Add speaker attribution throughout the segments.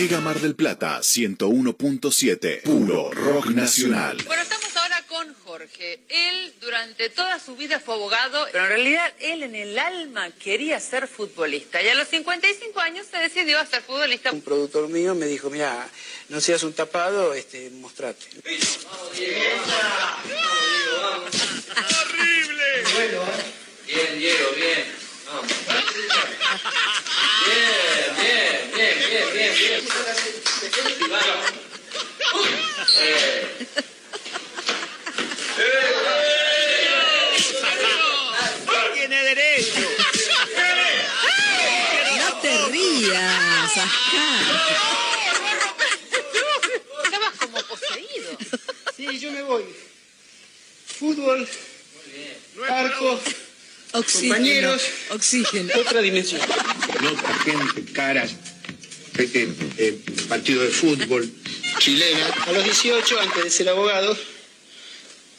Speaker 1: Mega Mar del Plata 101.7. Puro rock nacional.
Speaker 2: Bueno, estamos ahora con Jorge. Él durante toda su vida fue abogado, pero en realidad él en el alma quería ser futbolista. Y a los 55 años se decidió a ser futbolista.
Speaker 3: Un productor mío me dijo, mira, no seas un tapado, este, mostrate.
Speaker 4: ¡Horrible!
Speaker 5: Bien, Diego, bien. Vamos. Bien, bien, bien, bien, bien, bien. Eh.
Speaker 4: Tiene derecho.
Speaker 6: No te rías, ajá.
Speaker 2: Estabas como poseído.
Speaker 3: Sí, yo me voy. Fútbol, arco,
Speaker 6: Oxígeno.
Speaker 3: Compañeros.
Speaker 6: Oxígeno.
Speaker 3: otra dimensión.
Speaker 7: nota, gente, caras, este, eh, partido de fútbol, chilena.
Speaker 3: A los 18, antes de ser abogado,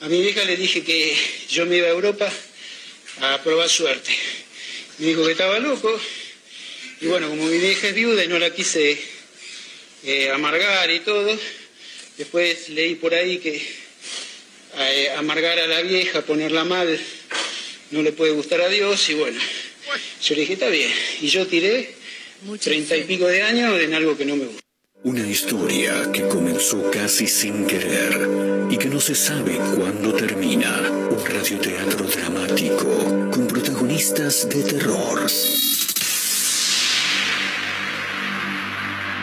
Speaker 3: a mi vieja le dije que yo me iba a Europa a probar suerte. Me dijo que estaba loco. Y bueno, como mi vieja es viuda y no la quise eh, amargar y todo, después leí por ahí que eh, amargar a la vieja, ponerla mal, no le puede gustar a Dios y bueno, yo le dije, está bien. Y yo tiré treinta y pico de años en algo que no me gusta.
Speaker 1: Una historia que comenzó casi sin querer y que no se sabe cuándo termina. Un radioteatro dramático con protagonistas de terror.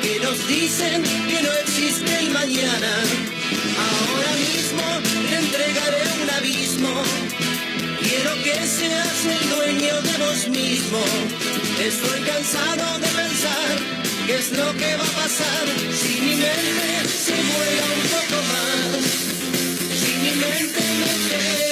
Speaker 8: que nos dicen que no existe el mañana. Ahora mismo te entregaré un abismo. Quiero que seas el dueño de vos mismo. Estoy cansado de pensar qué es lo que va a pasar si mi mente se vuela un poco más. Si mi mente me lleva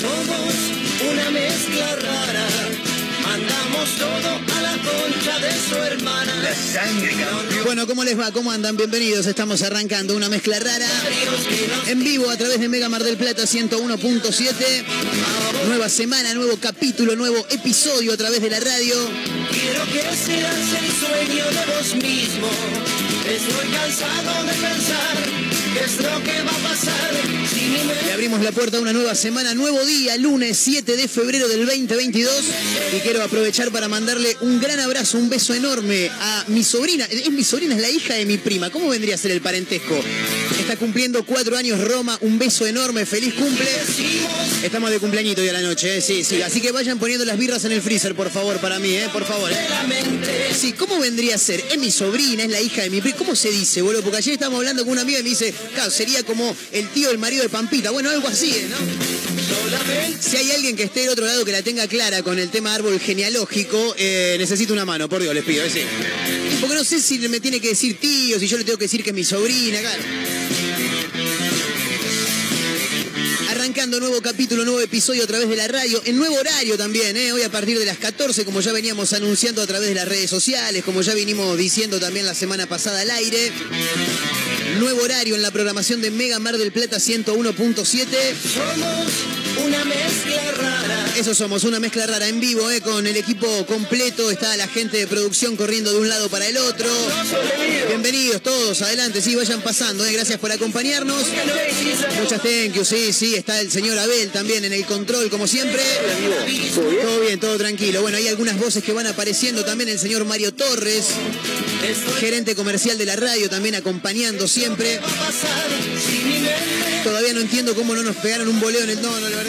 Speaker 8: Somos una mezcla rara, mandamos todo a la concha de su hermana.
Speaker 4: La sangre, campeón.
Speaker 6: Bueno, ¿cómo les va? ¿Cómo andan? Bienvenidos. Estamos arrancando una mezcla rara en vivo a través de Mega Mar del Plata 101.7. Nueva semana, nuevo capítulo, nuevo episodio a través de la radio.
Speaker 8: Quiero que seas el sueño de vos mismo. Estoy cansado de pensar es lo que va a pasar
Speaker 6: Le abrimos la puerta a una nueva semana, nuevo día, lunes 7 de febrero del 2022. Y quiero aprovechar para mandarle un gran abrazo, un beso enorme a mi sobrina. Es mi sobrina, es la hija de mi prima. ¿Cómo vendría a ser el parentesco? Está cumpliendo cuatro años Roma, un beso enorme, feliz cumple. Estamos de cumpleañito hoy a la noche, ¿eh? sí, sí. Así que vayan poniendo las birras en el freezer, por favor, para mí, ¿eh? por favor. ¿eh? Sí, ¿cómo vendría a ser? Es mi sobrina, es la hija de mi prima. ¿Cómo se dice, boludo? Porque ayer estábamos hablando con una amiga y me dice, claro, sería como el tío del marido de Pampita. Bueno, algo así, ¿eh? ¿no? Si hay alguien que esté del otro lado que la tenga clara con el tema árbol genealógico, eh, necesito una mano, por Dios, les pido. ese. Porque no sé si me tiene que decir tío, si yo le tengo que decir que es mi sobrina, claro. Arrancando nuevo capítulo, nuevo episodio a través de la radio, en nuevo horario también, ¿eh? hoy a partir de las 14, como ya veníamos anunciando a través de las redes sociales, como ya vinimos diciendo también la semana pasada al aire. Nuevo horario en la programación de Mega Mar del Plata 101.7.
Speaker 8: Una mezcla rara.
Speaker 6: Eso somos, una mezcla rara en vivo, ¿eh? con el equipo completo. Está la gente de producción corriendo de un lado para el otro. Bienvenidos todos, adelante, sí, vayan pasando. ¿eh? Gracias por acompañarnos. Muchas thank you, sí, sí. Está el señor Abel también en el control, como siempre. Todo bien, todo tranquilo. Bueno, hay algunas voces que van apareciendo también. El señor Mario Torres, gerente comercial de la radio, también acompañando siempre. Todavía no entiendo cómo no nos pegaron un boleo en el. No, la verdad.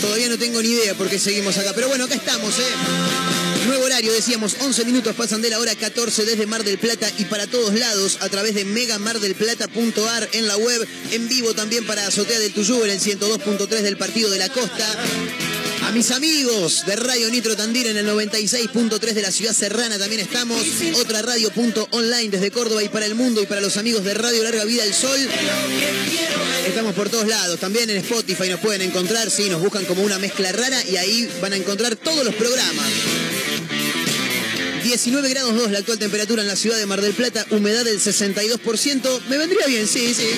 Speaker 6: Todavía no tengo ni idea por qué seguimos acá. Pero bueno, acá estamos, ¿eh? Nuevo horario, decíamos, 11 minutos pasan de la hora 14 desde Mar del Plata y para todos lados a través de megamardelplata.ar en la web, en vivo también para Azotea del Tuyú en el 102.3 del Partido de la Costa. A mis amigos de Radio Nitro Tandil en el 96.3 de la ciudad serrana también estamos. Otra radio punto online desde Córdoba y para el mundo y para los amigos de Radio Larga Vida del Sol. Estamos por todos lados, también en Spotify nos pueden encontrar, sí, nos buscan como una mezcla rara y ahí van a encontrar todos los programas. 19 grados 2 la actual temperatura en la ciudad de Mar del Plata, humedad del 62%. Me vendría bien, sí, sí.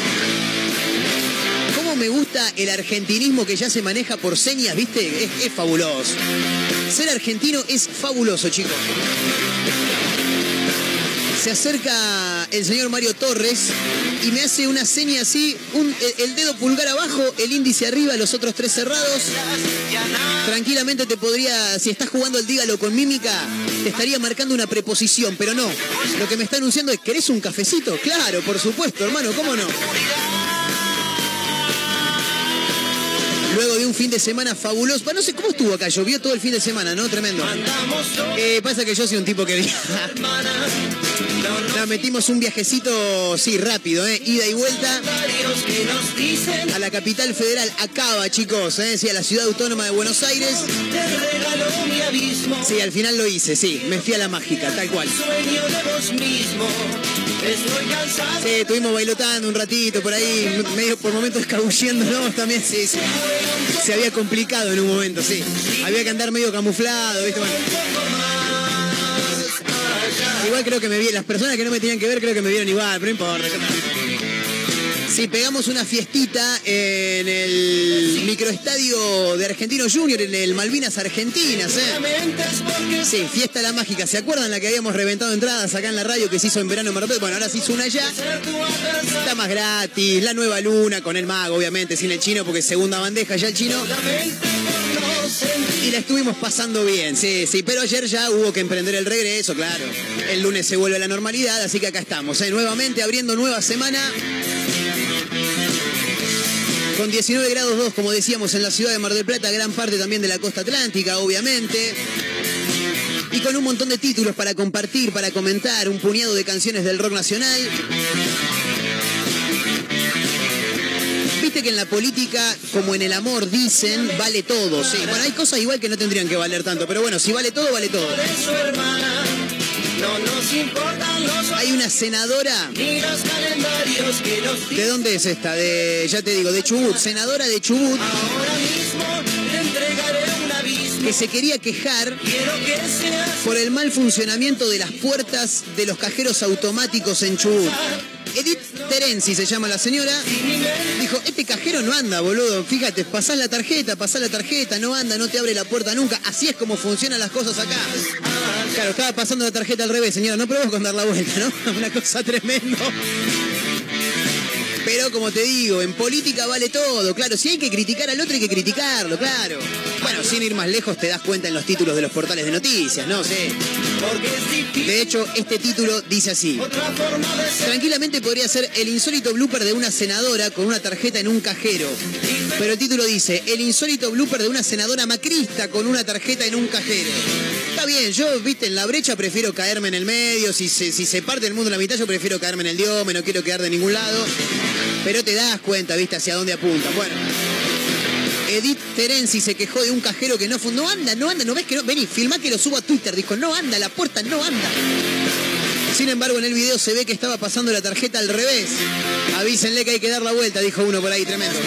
Speaker 6: ¿Cómo me gusta el argentinismo que ya se maneja por señas, viste? Es, es fabuloso. Ser argentino es fabuloso, chicos. Se acerca el señor Mario Torres y me hace una seña así, el dedo pulgar abajo, el índice arriba, los otros tres cerrados. Tranquilamente te podría, si estás jugando el dígalo con mímica, te estaría marcando una preposición, pero no. Lo que me está anunciando es, ¿querés un cafecito? Claro, por supuesto, hermano, ¿cómo no? Luego de un fin de semana fabuloso. Bueno, no sé cómo estuvo acá, llovió todo el fin de semana, ¿no? Tremendo. Eh, pasa que yo soy un tipo que viaja. No, metimos un viajecito, sí, rápido, ¿eh? Ida y vuelta a la capital federal. Acaba, chicos, ¿eh? Sí, a la ciudad autónoma de Buenos Aires. Sí, al final lo hice, sí. Me fui a la mágica, tal cual. Sí, estuvimos bailotando un ratito por ahí, medio por momentos escabulliéndonos también, sí. Se había complicado en un momento, sí. Había que andar medio camuflado, ¿viste? Bueno. Igual creo que me vi, las personas que no me tenían que ver creo que me vieron igual, pero no importa. Ya. Sí, pegamos una fiestita en el microestadio de Argentino Junior, en el Malvinas Argentinas, ¿eh? Sí, fiesta la mágica. ¿Se acuerdan la que habíamos reventado entradas acá en la radio que se hizo en verano en Mar? Bueno, ahora se hizo una allá. Está más gratis, la nueva luna con el mago, obviamente, sin el chino, porque segunda bandeja ya el chino. Y la estuvimos pasando bien, sí, sí, pero ayer ya hubo que emprender el regreso, claro. El lunes se vuelve a la normalidad, así que acá estamos, ¿eh? nuevamente abriendo nueva semana. Con 19 grados 2, como decíamos, en la ciudad de Mar del Plata, gran parte también de la costa atlántica, obviamente. Y con un montón de títulos para compartir, para comentar, un puñado de canciones del rock nacional. Viste que en la política, como en el amor, dicen, vale todo. Sí, bueno, hay cosas igual que no tendrían que valer tanto, pero bueno, si vale todo, vale todo.
Speaker 8: No nos importan los
Speaker 6: Hay una senadora.
Speaker 8: ni los calendarios que nos
Speaker 6: ¿De dónde es esta? De, ya te digo, de Chubut. Senadora de Chubut
Speaker 8: Ahora mismo te entregaré un abismo.
Speaker 6: que se quería quejar
Speaker 8: Quiero que seas
Speaker 6: por el mal funcionamiento de las puertas de los cajeros automáticos en Chubut. Edith Terenzi se llama la señora. Dijo, este cajero no anda, boludo. Fíjate, pasás la tarjeta, pasás la tarjeta, no anda, no te abre la puerta nunca. Así es como funcionan las cosas acá. Claro, estaba pasando la tarjeta al revés, señora. No probó con dar la vuelta, ¿no? Una cosa tremendo. Pero como te digo, en política vale todo, claro. Si hay que criticar al otro, hay que criticarlo, claro. Bueno, sin ir más lejos, te das cuenta en los títulos de los portales de noticias, ¿no? Sí.
Speaker 8: es difícil.
Speaker 6: De hecho, este título dice así. Tranquilamente podría ser el insólito blooper de una senadora con una tarjeta en un cajero. Pero el título dice, el insólito blooper de una senadora macrista con una tarjeta en un cajero. Está bien, yo, viste, en la brecha prefiero caerme en el medio. Si se, si se parte el mundo en la mitad, yo prefiero caerme en el diome, no quiero quedar de ningún lado. Pero te das cuenta, viste, hacia dónde apunta. Bueno. Edith Terenzi se quejó de un cajero que no fue. No anda, no anda, no ves que no. Vení, filmá que lo subo a Twitter. Dijo, no anda, la puerta no anda. Sin embargo, en el video se ve que estaba pasando la tarjeta al revés. Avísenle que hay que dar la vuelta, dijo uno por ahí, tremendo.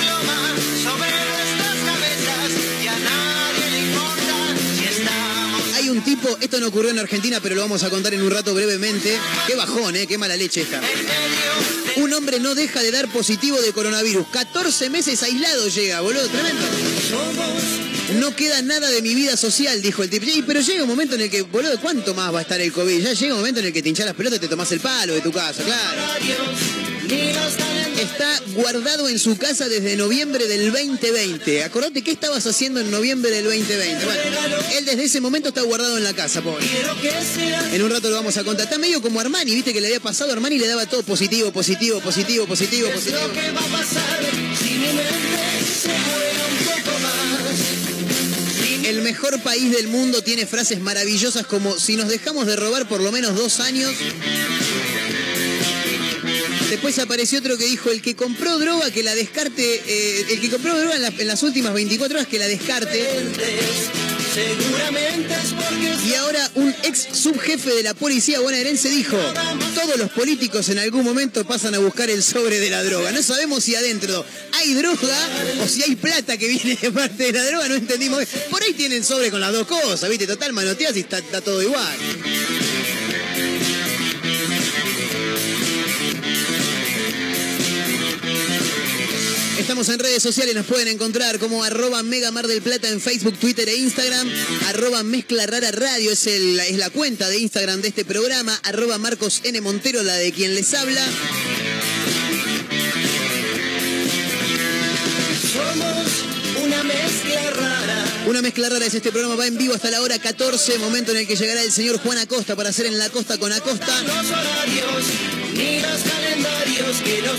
Speaker 6: Hay un tipo, esto no ocurrió en Argentina, pero lo vamos a contar en un rato brevemente. Qué bajón, ¿eh? Qué mala leche esta. Un hombre no deja de dar positivo de coronavirus. 14 meses aislado llega, boludo, tremendo. No queda nada de mi vida social, dijo el tipo. "Ey, Pero llega un momento en el que, boludo, ¿cuánto más va a estar el COVID? Ya llega un momento en el que te hinchas las pelotas y te tomás el palo de tu casa, claro. Está guardado en su casa desde noviembre del 2020. Acordate qué estabas haciendo en noviembre del 2020. Bueno, él desde ese momento está guardado en la casa, pobre. En un rato lo vamos a contar. Está medio como Armani, viste que le había pasado. Armani le daba todo positivo, positivo, positivo, positivo, positivo.
Speaker 8: a.
Speaker 6: El mejor país del mundo tiene frases maravillosas como si nos dejamos de robar por lo menos dos años. Después apareció otro que dijo, el que compró droga que la descarte, eh, el que compró droga en, la- en las últimas 24 horas que la descarte. Y ahora un ex subjefe de la policía bonaerense dijo, todos los políticos en algún momento pasan a buscar el sobre de la droga. No sabemos si adentro hay droga o si hay plata que viene de parte de la droga, no entendimos. Por ahí tienen sobre con las dos cosas, viste, total manoteas y está todo igual. Estamos en redes sociales, nos pueden encontrar como arroba Mega Mar del Plata en Facebook, Twitter e Instagram, arroba Mezcla Rara Radio es, el- es la cuenta de Instagram de este programa, arroba Marcos N. Montero, la de quien les habla.
Speaker 8: somos una mezcla rara.
Speaker 6: Una mezcla rara es este programa, va en vivo hasta la hora 14, momento en el que llegará el señor Juan Acosta para hacer en la costa con Acosta.
Speaker 8: Los horarios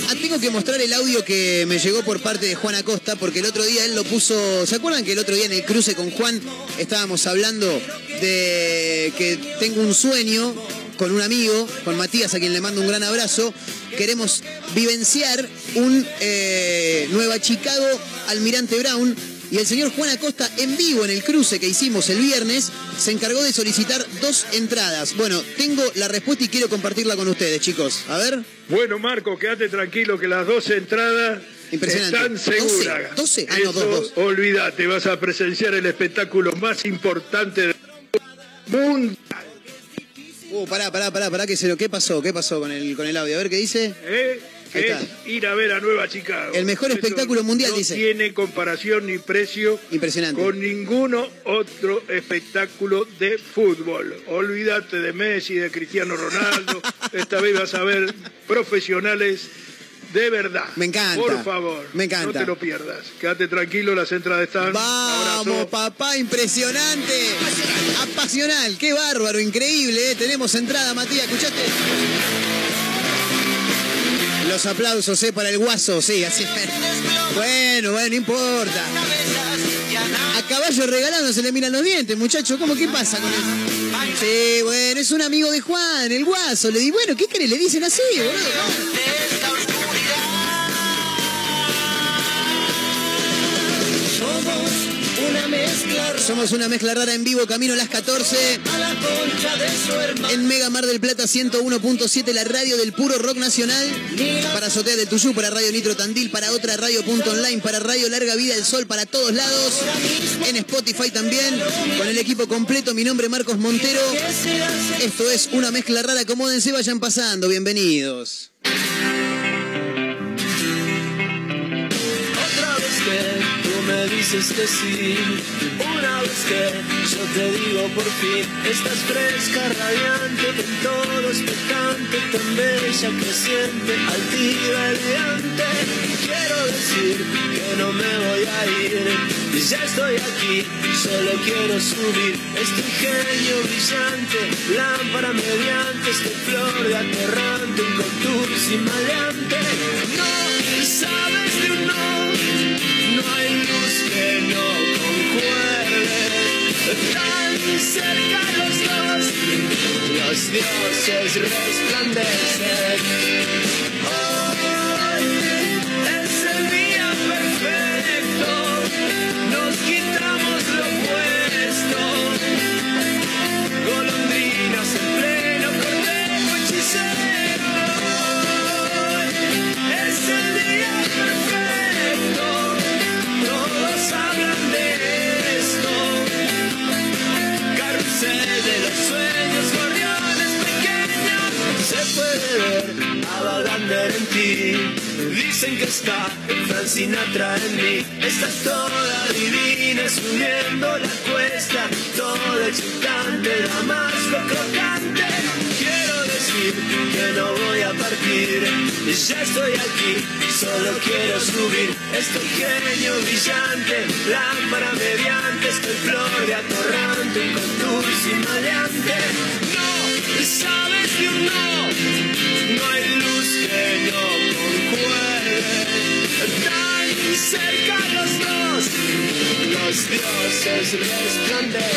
Speaker 6: Ah, tengo que mostrar el audio que me llegó por parte de Juan Acosta, porque el otro día él lo puso. ¿Se acuerdan que el otro día en el cruce con Juan estábamos hablando de que tengo un sueño con un amigo, con Matías, a quien le mando un gran abrazo? Queremos vivenciar un eh, Nueva Chicago Almirante Brown. Y el señor Juan Acosta, en vivo en el cruce que hicimos el viernes, se encargó de solicitar dos entradas. Bueno, tengo la respuesta y quiero compartirla con ustedes, chicos. A ver.
Speaker 9: Bueno, Marco, quédate tranquilo que las dos entradas
Speaker 6: Impresionante.
Speaker 9: están seguras.
Speaker 6: 12, 12. Ah, no,
Speaker 9: Eso,
Speaker 6: dos, dos.
Speaker 9: Olvídate, vas a presenciar el espectáculo más importante del mundo.
Speaker 6: Uh, pará, pará, pará, pará, que se lo. ¿Qué pasó? ¿Qué pasó con el, con el audio? A ver qué dice.
Speaker 9: ¿eh? Que es ir a ver a Nueva Chicago.
Speaker 6: El mejor
Speaker 9: Eso
Speaker 6: espectáculo mundial,
Speaker 9: no
Speaker 6: dice.
Speaker 9: tiene comparación ni precio
Speaker 6: Impresionante.
Speaker 9: con ninguno otro espectáculo de fútbol. Olvídate de Messi, de Cristiano Ronaldo. Esta vez vas a ver profesionales de verdad.
Speaker 6: Me encanta.
Speaker 9: Por favor.
Speaker 6: Me encanta.
Speaker 9: No te lo pierdas. Quédate tranquilo, las entradas están.
Speaker 6: Vamos,
Speaker 9: Abrazo.
Speaker 6: papá, impresionante. Apasional, qué bárbaro, increíble. ¿eh? Tenemos entrada, Matías, ¿escuchaste? Los aplausos, ¿eh? Para el guaso, sí, así. Bueno, bueno, no importa. A caballo regalado no se le miran los dientes, muchachos. ¿Cómo qué pasa con eso? Sí, bueno, es un amigo de Juan, el guaso. Le di, bueno, ¿qué querés? Le dicen así.
Speaker 8: Somos una mezcla rara
Speaker 6: en vivo, camino a las 14.
Speaker 8: a la concha de su hermano.
Speaker 6: En Mega Mar del Plata 101.7, la radio del puro rock nacional. Para Azotea de Tuyú, para Radio Nitro Tandil, para otra radio punto online, para Radio Larga Vida del Sol, para todos lados. En Spotify también, con el equipo completo. Mi nombre es Marcos Montero. Esto es una mezcla rara. Acomódense, vayan pasando. Bienvenidos.
Speaker 8: Dices que sí, una vez que yo te digo por fin, estás fresca, radiante, en todo expectante, tan bella, creciente, altiva, elegante. Quiero decir que no me voy a ir, ya estoy aquí, solo quiero subir este genio brillante, lámpara mediante, este flor de aterrante, un contour sin maleante. No sabes de un no. No. Tan cerca los dos, los dioses resplandecen.
Speaker 10: En ti. Dicen que está Frank Sinatra en mí. Estás toda divina subiendo la cuesta, toda excitante, damasco crocante. Quiero decir que no voy a partir, ya estoy aquí, solo quiero subir. Estoy genio brillante, lámpara mediante, estoy flor de atorrante, con dulce y maleante. No, no, no hay luz que no concuerde. Tan cerca los dos, los dioses resplandecen.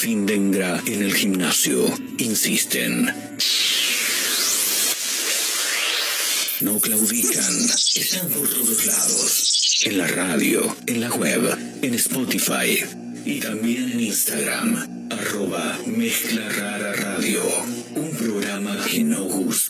Speaker 1: Que Serafín Dengra en el gimnasio, insisten. No claudican, están por todos lados, en la radio, en la web, en Spotify y también en Instagram, arroba Mezcla Rara Radio. Un programa que no gusta,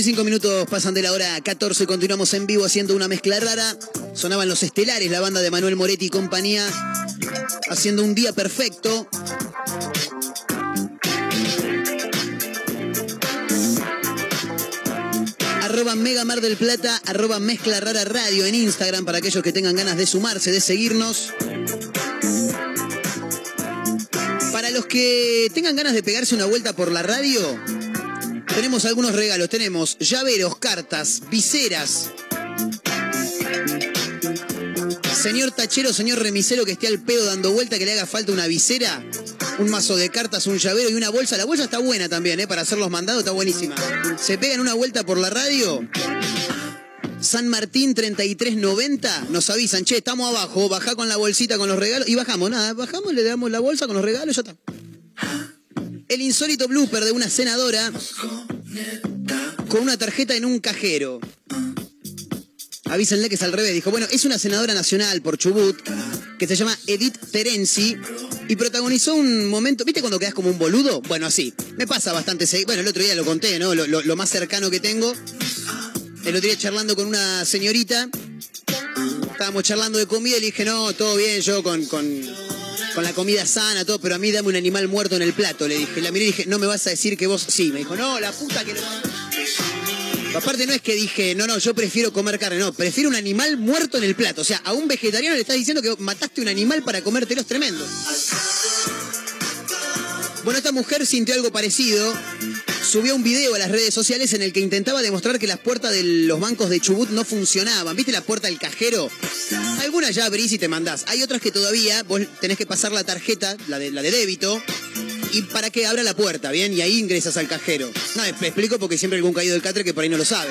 Speaker 6: ...25 minutos pasan de la hora 14... ...continuamos en vivo haciendo una mezcla rara... ...sonaban los estelares, la banda de Manuel Moretti y compañía... ...haciendo un día perfecto... arroba Mega Mar del Plata, arroba Mezcla Rara Radio en Instagram para aquellos que tengan ganas de sumarse, de seguirnos. Para los que tengan ganas de pegarse una vuelta por la radio, tenemos algunos regalos. Tenemos llaveros, cartas, viseras. Señor tachero, señor remisero que esté al pedo dando vuelta, que le haga falta una visera, un mazo de cartas, un llavero y una bolsa. La bolsa está buena también, ¿eh? Para hacer los mandados está buenísima. Se pegan una vuelta por la radio San Martín 3390 nos avisan, che, estamos abajo, bajá con la bolsita con los regalos y bajamos, nada, bajamos, le damos la bolsa con los regalos ya está. El insólito blooper de una senadora con una tarjeta en un cajero. Avísenle que es al revés. Dijo, bueno, es una senadora nacional por Chubut que se llama Edith Terenzi y protagonizó un momento, ¿viste cuando quedas como un boludo? Bueno, así. Me pasa bastante. Bueno, el otro día lo conté, ¿no? Lo, lo- lo más cercano que tengo. El otro día charlando con una señorita. Estábamos charlando de comida y le dije, no, todo bien, yo con, con, con la comida sana, todo, pero a mí dame un animal muerto en el plato. Le dije, la miré y dije, no me vas a decir que vos sí. Me dijo, no, la puta que lo. Aparte no es que dije, no, no, yo prefiero comer carne, no, prefiero un animal muerto en el plato. O sea, a un vegetariano le estás diciendo que mataste un animal para comértelo, es tremendo. Bueno, esta mujer sintió algo parecido. Subió un video a las redes sociales en el que intentaba demostrar que las puertas de los bancos de Chubut no funcionaban. ¿Viste la puerta del cajero? Algunas ya abrís y te mandás. Hay otras que todavía vos tenés que pasar la tarjeta, la de, la de débito, y para que abra la puerta, ¿bien? Y ahí ingresas al cajero. No, me explico porque siempre algún caído del catre que por ahí no lo sabe.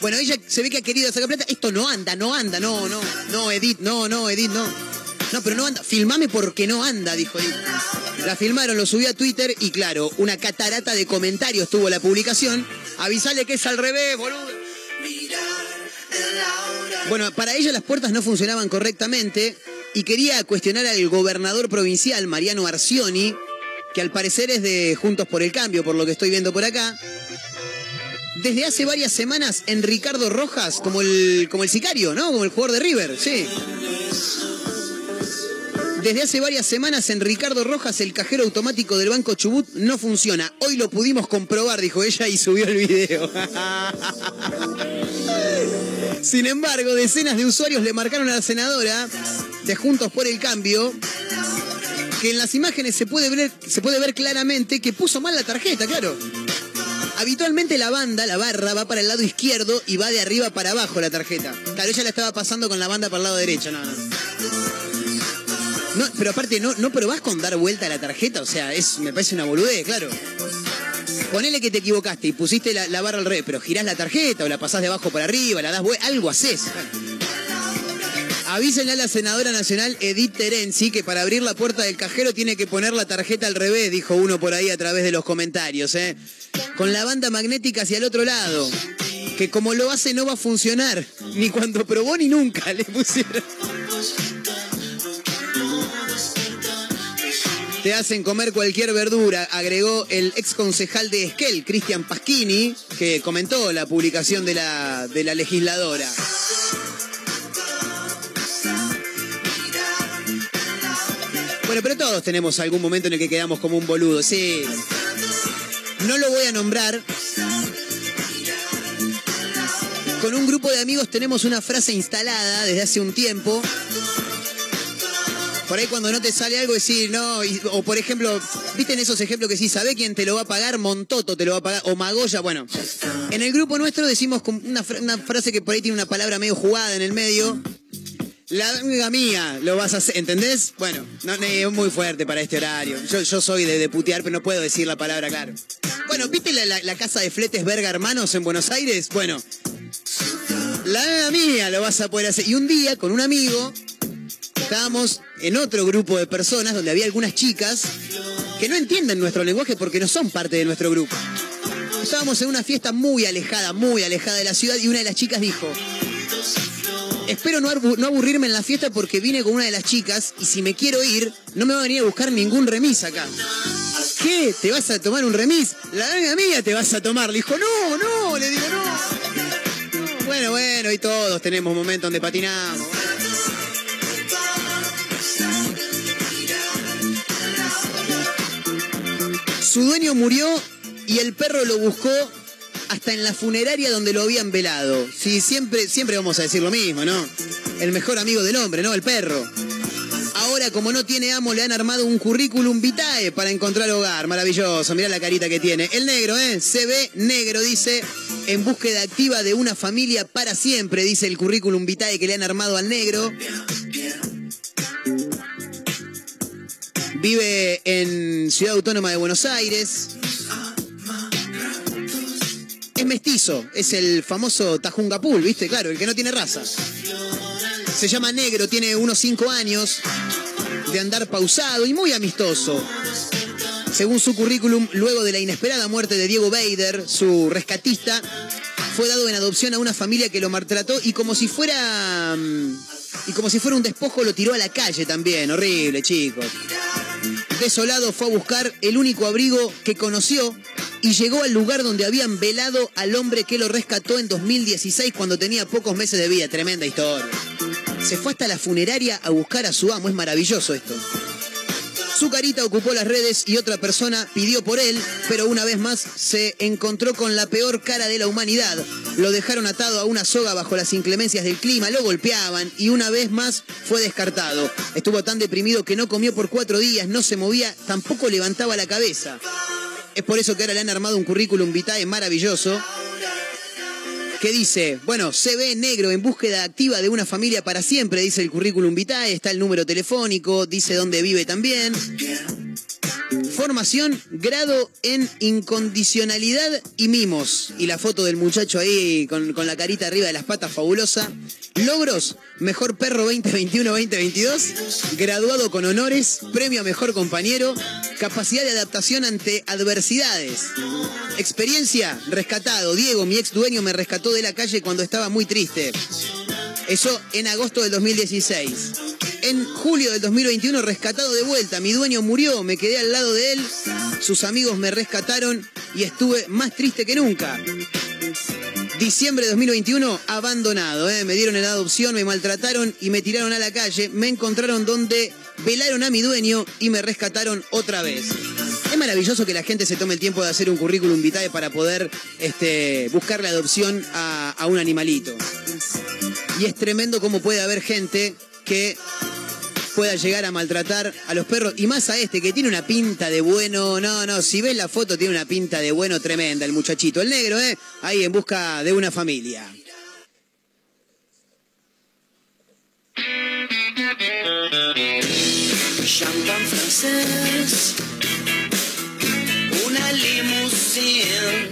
Speaker 6: Bueno, ella se ve que ha querido sacar plata. Esto no anda, no anda, no, no. No, Edith, no, no, Edith, no. No, pero no anda. Filmame porque no anda, dijo Edith. La filmaron, lo subió a Twitter y claro, una catarata de comentarios tuvo la publicación. Avisale que es al revés, boludo. Bueno, para ella las puertas no funcionaban correctamente y quería cuestionar al gobernador provincial, Mariano Arcioni, que al parecer es de Juntos por el Cambio, por lo que estoy viendo por acá. Desde hace varias semanas en Ricardo Rojas, como el, como el sicario, ¿no? Como el jugador de River, sí. Desde hace varias semanas en Ricardo Rojas el cajero automático del Banco Chubut no funciona. Hoy lo pudimos comprobar, dijo ella y subió el video. Sin embargo, decenas de usuarios le marcaron a la senadora de Juntos por el Cambio que en las imágenes se puede ver, se puede ver claramente que puso mal la tarjeta, claro. Habitualmente la banda, la barra, va para el lado izquierdo y va de arriba para abajo la tarjeta. Claro, ella la estaba pasando con la banda para el lado derecho, no, no. No, pero aparte, no, no probás con dar vuelta a la tarjeta, o sea, es, me parece una boludez, claro. Ponele que te equivocaste y pusiste la, barra al revés, pero girás la tarjeta o la pasás de abajo para arriba, la das vuelta, algo haces. Avísenle a la senadora nacional Edith Terenzi que para abrir la puerta del cajero tiene que poner la tarjeta al revés, dijo uno por ahí a través de los comentarios, ¿eh? Con la banda magnética hacia el otro lado. Que como lo hace no va a funcionar. Ni cuando probó ni nunca le pusieron. Te hacen comer cualquier verdura, agregó el ex concejal de Esquel, Cristian Pasquini, que comentó la publicación de la, de la legisladora. Bueno, pero todos tenemos algún momento en el que quedamos como un boludo, sí. No lo voy a nombrar. Con un grupo de amigos tenemos una frase instalada desde hace un tiempo. Por ahí cuando no te sale algo decir, no, o por ejemplo, ¿viste en esos ejemplos que sí, sabe quién te lo va a pagar? Montoto te lo va a pagar, o Magoya, bueno. En el grupo nuestro decimos una, una frase que por ahí tiene una palabra medio jugada en el medio. La amiga mía lo vas a hacer, ¿entendés? Bueno, no es muy fuerte para este horario. Yo, soy de, putear, pero no puedo decir la palabra, claro. Bueno, ¿viste la casa de fletes Verga Hermanos en Buenos Aires? Bueno, la amiga mía lo vas a poder hacer. Y un día, con un amigo, estábamos en otro grupo de personas donde había algunas chicas que no entienden nuestro lenguaje porque no son parte de nuestro grupo. Estábamos en una fiesta muy alejada, muy alejada de la ciudad y una de las chicas dijo, espero no, aburrirme en la fiesta porque vine con una de las chicas y si me quiero ir, no me va a venir a buscar ningún remis acá. ¿Qué? ¿Te vas a tomar un remis? La amiga mía te vas a tomar. Le dijo, no, no, le digo. No, Bueno, bueno, y todos tenemos momentos donde patinamos. Su dueño murió y el perro lo buscó hasta en la funeraria donde lo habían velado. Sí, siempre, siempre vamos a decir lo mismo, ¿no? El mejor amigo del hombre, ¿no? El perro. Ahora, como no tiene amo, le han armado un currículum vitae para encontrar hogar. Maravilloso, mirá la carita que tiene. El negro, ¿eh? Se ve negro, dice, en búsqueda activa de una familia para siempre, dice el currículum vitae que le han armado al negro. Vive en Ciudad Autónoma de Buenos Aires. Es mestizo, es el famoso Tajungapul, ¿viste? Claro, el que no tiene raza. Se llama Negro, tiene unos 5 años de andar pausado y muy amistoso. Según su currículum, luego de la inesperada muerte de Diego Bader, su rescatista, fue dado en adopción a una familia que lo maltrató y como si fuera mm, y como si fuera un despojo lo tiró a la calle también, horrible, chicos. Desolado fue a buscar el único abrigo que conoció y llegó al lugar donde habían velado al hombre que lo rescató en 2016 cuando tenía pocos meses de vida. Tremenda historia. Se fue hasta la funeraria a buscar a su amo, es maravilloso esto. Su carita ocupó las redes y otra persona pidió por él, pero una vez más se encontró con la peor cara de la humanidad. Lo dejaron atado a una soga bajo las inclemencias del clima, lo golpeaban y una vez más fue descartado. Estuvo tan deprimido que no comió por cuatro días, no se movía, tampoco levantaba la cabeza. Es por eso que ahora le han armado un currículum vitae maravilloso que dice, bueno, se ve negro en búsqueda activa de una familia para siempre, dice el currículum vitae, está el número telefónico, dice dónde vive también. Formación, grado en incondicionalidad y mimos. Y la foto del muchacho ahí con, con la carita arriba de las patas fabulosa. Logros, mejor perro 2021-2022, graduado con honores, premio a mejor compañero, capacidad de adaptación ante adversidades. Experiencia, rescatado. Diego, mi ex dueño, me rescató de la calle cuando estaba muy triste. Eso en agosto del 2016. En julio del 2021, rescatado de vuelta. Mi dueño murió, me quedé al lado de él. Sus amigos me rescataron y estuve más triste que nunca. Diciembre de 2021, abandonado. ¿eh? Me dieron en adopción, me maltrataron y me tiraron a la calle. Me encontraron donde velaron a mi dueño y me rescataron otra vez. Es maravilloso que la gente se tome el tiempo de hacer un currículum vitae para poder este, buscar la adopción a, a un animalito. Y es tremendo cómo puede haber gente que pueda llegar a maltratar a los perros y más a este que tiene una pinta de bueno. No, no, si ves la foto tiene una pinta de bueno tremenda el muchachito, el negro, ¿eh? Ahí en busca de una familia.
Speaker 8: Champán francés, una limusine y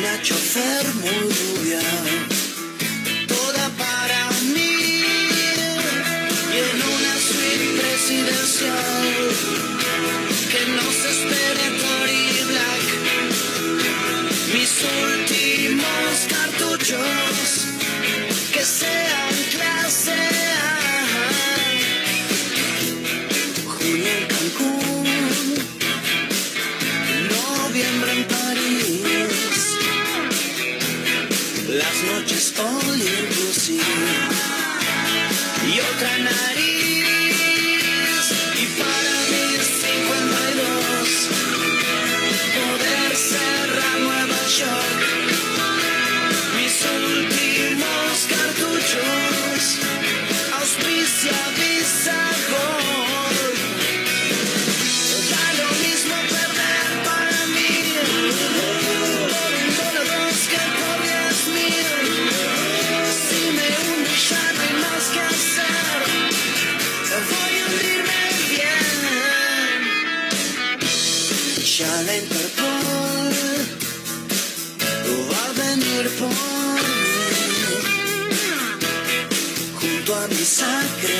Speaker 8: una chofer muy rubia, toda para mí y en una suite presidencial que nos espere Tory Black, mis últimos cartuchos
Speaker 11: Isaac.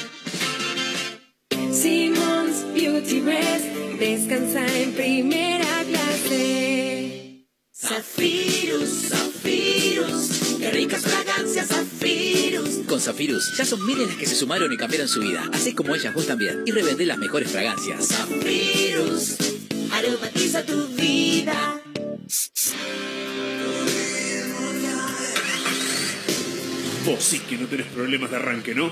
Speaker 12: Descansa en primera clase.
Speaker 8: Zafirus, Zafirus, qué ricas fragancias Zafirus.
Speaker 13: Con Zafirus ya son miles las que se sumaron y cambiaron su vida. Así como ellas vos también. Y revendé las mejores fragancias.
Speaker 8: Zafirus, aromatiza tu vida.
Speaker 14: Vos sí que no tenés problemas de arranque, ¿no?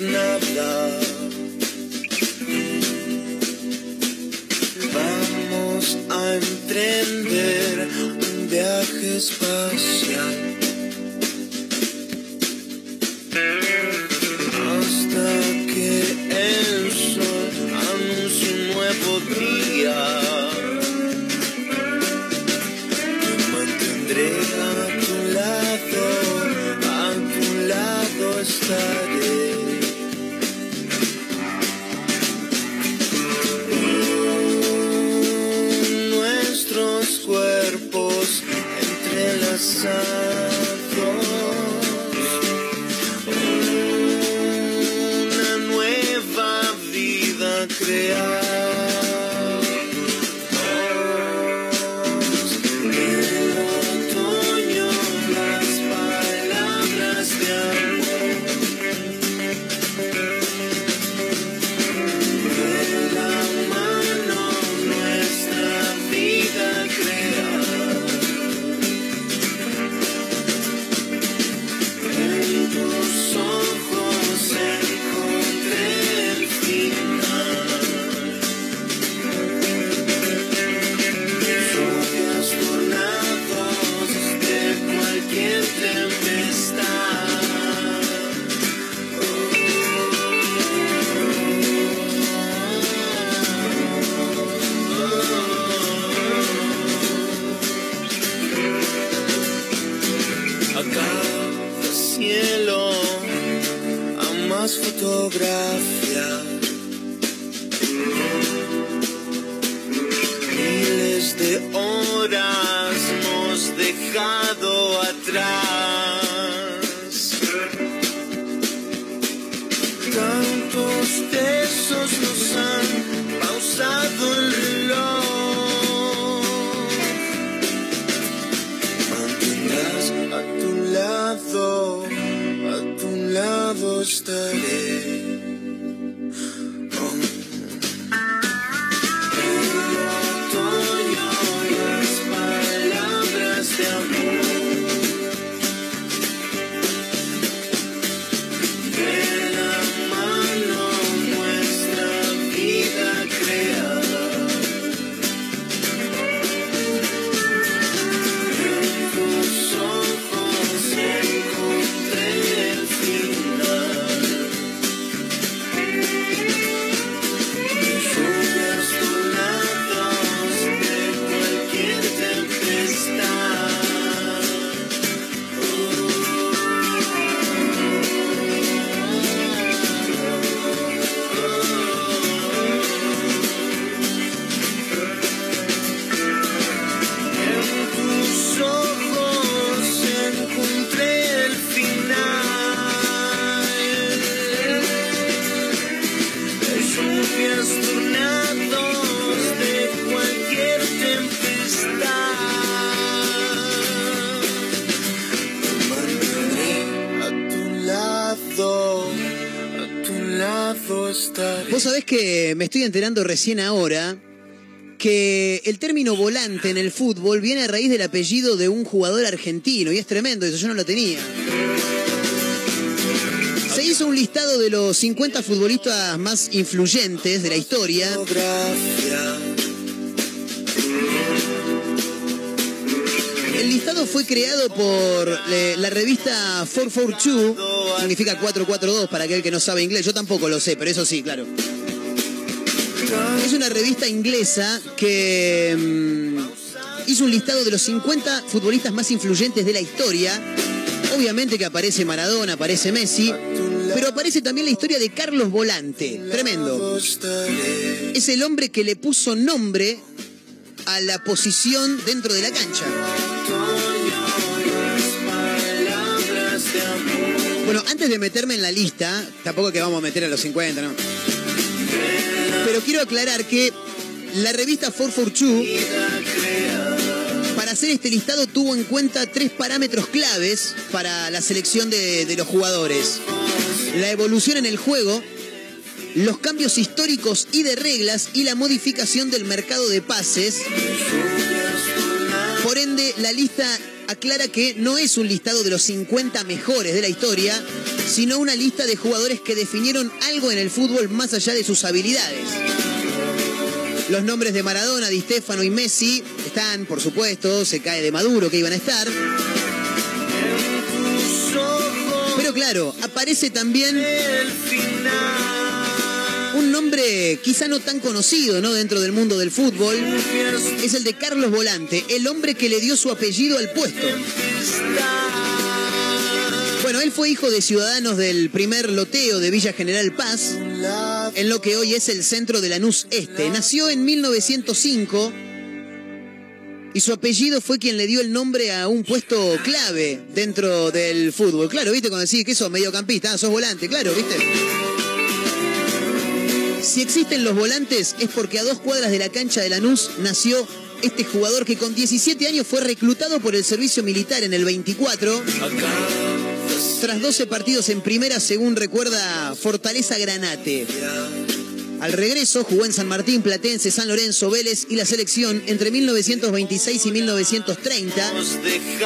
Speaker 8: Nada. Vamos a emprender un viaje espacial. Que me
Speaker 6: estoy enterando recién ahora que el término volante en el fútbol viene a raíz del apellido de un jugador argentino y es tremendo, eso yo no lo tenía. Se hizo un listado de los 50 futbolistas más influyentes de la historia. El listado fue creado por eh, la revista 442, significa 442 para aquel que no sabe inglés, yo tampoco lo sé, pero eso sí, claro. Es una revista inglesa que mm, hizo un listado de los 50 futbolistas más influyentes de la historia. Obviamente que aparece Maradona, aparece Messi, pero aparece también la historia de Carlos Volante. Tremendo. Es el hombre que le puso nombre a la posición dentro de la cancha. Bueno, antes de meterme en la lista, tampoco que vamos a meter a los 50, ¿no? Pero quiero aclarar que la revista 442, para hacer este listado, tuvo en cuenta tres parámetros claves para la selección de, de los jugadores. La evolución en el juego, los cambios históricos y de reglas y la modificación del mercado de pases. Por ende, la lista aclara que no es un listado de los 50 mejores de la historia, sino una lista de jugadores que definieron algo en el fútbol más allá de sus habilidades. Los nombres de Maradona, Di Stefano y Messi están, por supuesto, se cae de Maduro que iban a estar. Pero claro, aparece también nombre quizá no tan conocido ¿no? dentro del mundo del fútbol. Es el de Carlos Volante, el hombre que le dio su apellido al puesto. Bueno, él fue hijo de ciudadanos del primer loteo de Villa General Paz, en lo que hoy es el centro de Lanús Este. Nació en 1905 y su apellido fue quien le dio el nombre a un puesto clave dentro del fútbol. Claro, ¿viste? Cuando decís que sos mediocampista, ah, sos volante, claro, ¿viste? Si existen los volantes es porque a dos cuadras de la cancha de Lanús nació este jugador que con 17 años fue reclutado por el servicio militar en el 24. Tras 12 partidos en primera, según recuerda Fortaleza Granate. Al regreso jugó en San Martín, Platense, San Lorenzo, Vélez y la selección entre 1926 y 1930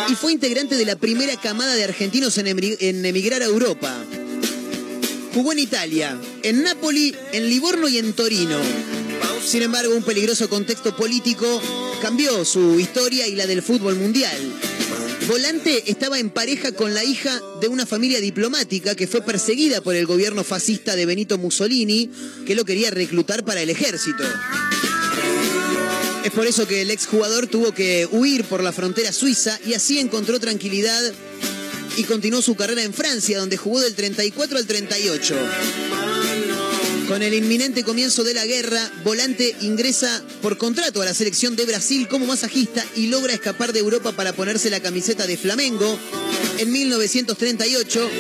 Speaker 6: y fue integrante de la primera camada de argentinos en, emigr- en emigrar a Europa. Jugó en Italia, en Nápoli, en Livorno y en Torino. Sin embargo, un peligroso contexto político cambió su historia y la del fútbol mundial. Volante estaba en pareja con la hija de una familia diplomática que fue perseguida por el gobierno fascista de Benito Mussolini, que lo quería reclutar para el ejército. Es por eso que el exjugador tuvo que huir por la frontera suiza y así encontró tranquilidad y continuó su carrera en Francia, donde jugó del 34 al 38. Con el inminente comienzo de la guerra, Volante ingresa por contrato a la selección de Brasil como masajista y logra escapar de Europa para ponerse la camiseta de Flamengo en 1938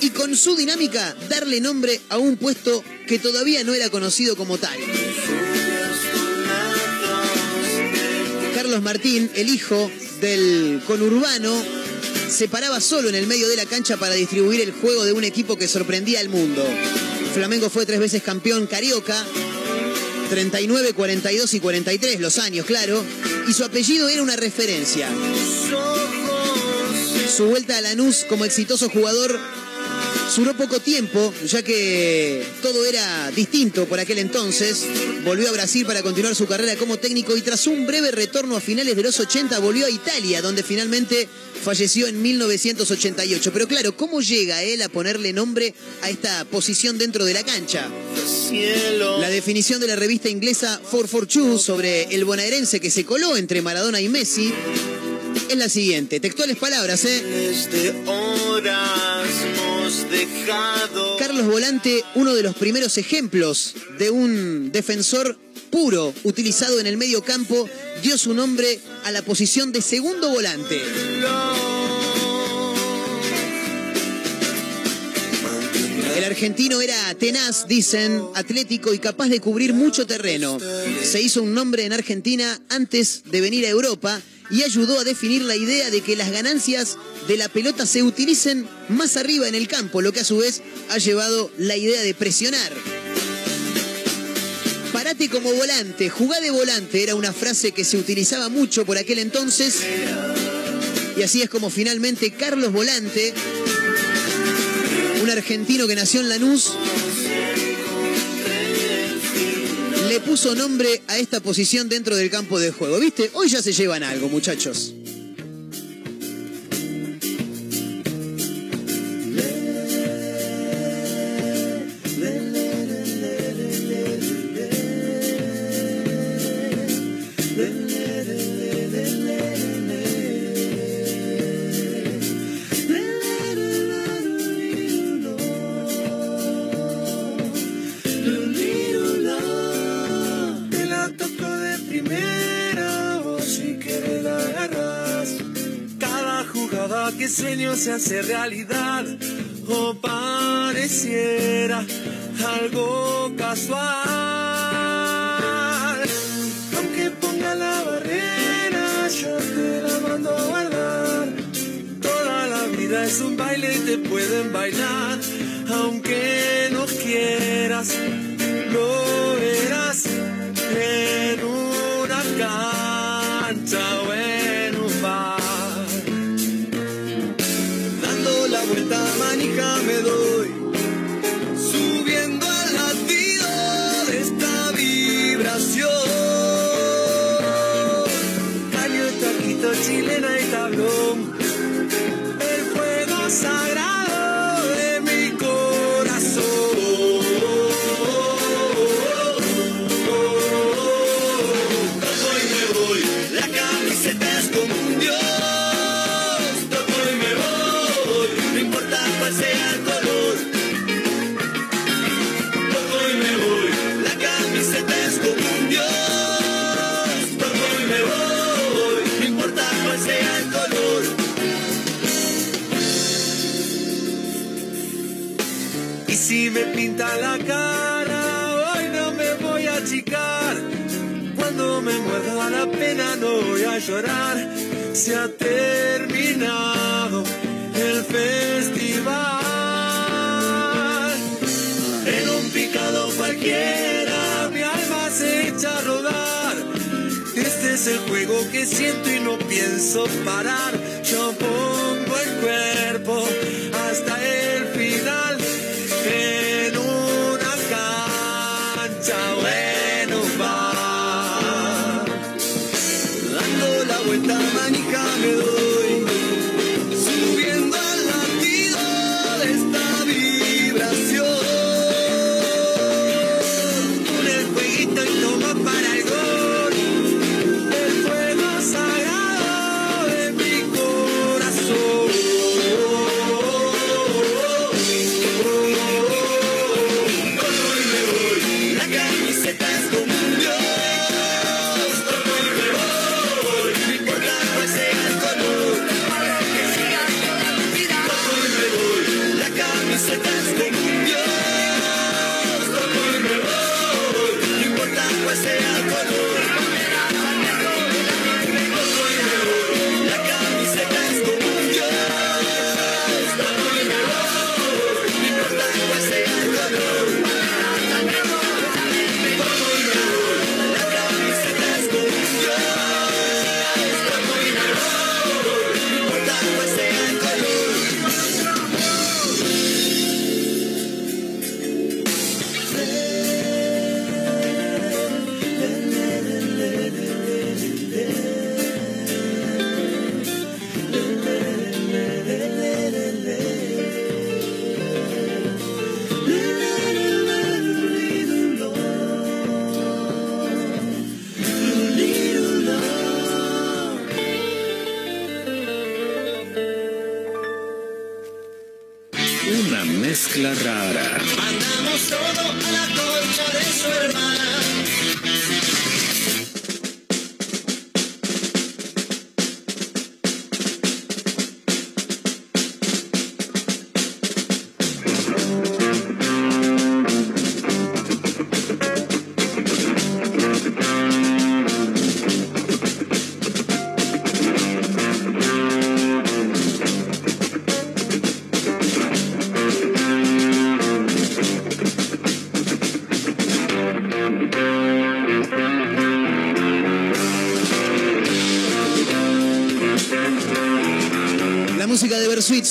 Speaker 6: y con su dinámica darle nombre a un puesto que todavía no era conocido como tal. Carlos Martín, el hijo del conurbano, se paraba solo en el medio de la cancha para distribuir el juego de un equipo que sorprendía al mundo. Flamengo fue tres veces campeón carioca, 39, 42 y 43, los años, claro, y su apellido era una referencia. Su vuelta a Lanús como exitoso jugador Duró poco tiempo, ya que todo era distinto por aquel entonces. Volvió a Brasil para continuar su carrera como técnico y tras un breve retorno a finales de los 80 volvió a Italia, donde finalmente falleció en 1988. Pero claro, ¿cómo llega él a ponerle nombre a esta posición dentro de la cancha? La definición de la revista inglesa 442 sobre el bonaerense que se coló entre Maradona y Messi es la siguiente. Textuales palabras, ¿eh? Carlos Volante, uno de los primeros ejemplos de un defensor puro utilizado en el medio campo, dio su nombre a la posición de segundo volante. El argentino era tenaz, dicen, atlético y capaz de cubrir mucho terreno. Se hizo un nombre en Argentina antes de venir a Europa y ayudó a definir la idea de que las ganancias de la pelota se utilicen más arriba en el campo, lo que a su vez ha llevado la idea de presionar. Parate como volante, jugá de volante, era una frase que se utilizaba mucho por aquel entonces. Y así es como finalmente Carlos Volante, un argentino que nació en Lanús, le puso nombre a esta posición dentro del campo de juego. ¿Viste? Hoy ya se llevan algo, muchachos.
Speaker 10: Hace realidad, si me pinta la cara, hoy no me voy a achicar. Cuando me muerda la pena no voy a llorar. Se ha terminado el festival. En un picado cualquiera mi alma se echa a rodar. Este es el juego que siento y no pienso parar. Yo pongo el cuerpo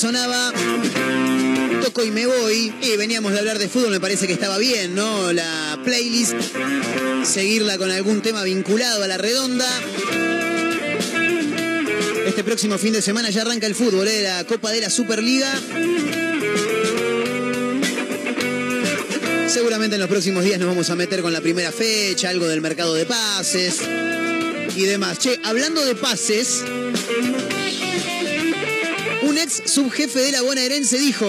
Speaker 6: sonaba. Toco y me voy. Y veníamos de hablar de fútbol, me parece que estaba bien, ¿no? La playlist. Seguirla con algún tema vinculado a la redonda. Este próximo fin de semana ya arranca el fútbol, ¿eh? La Copa de la Superliga. Seguramente en los próximos días nos vamos a meter con la primera fecha, algo del mercado de pases y demás. Che, hablando de pases, subjefe de la bonaerense dijo,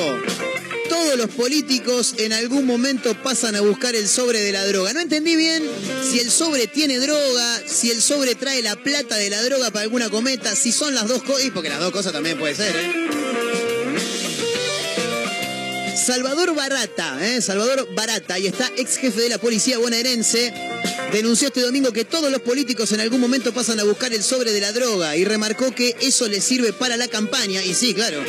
Speaker 6: todos los políticos en algún momento pasan a buscar el sobre de la droga. No entendí bien si el sobre tiene droga, si el sobre trae la plata de la droga para alguna cometa, si son las dos cosas, porque las dos cosas también puede ser, ¿eh? Salvador Barata, ¿eh? Salvador Barata, y está ex jefe de la policía bonaerense, denunció este domingo que todos los políticos en algún momento pasan a buscar el sobre de la droga y remarcó que eso les sirve para la campaña. Y sí, claro.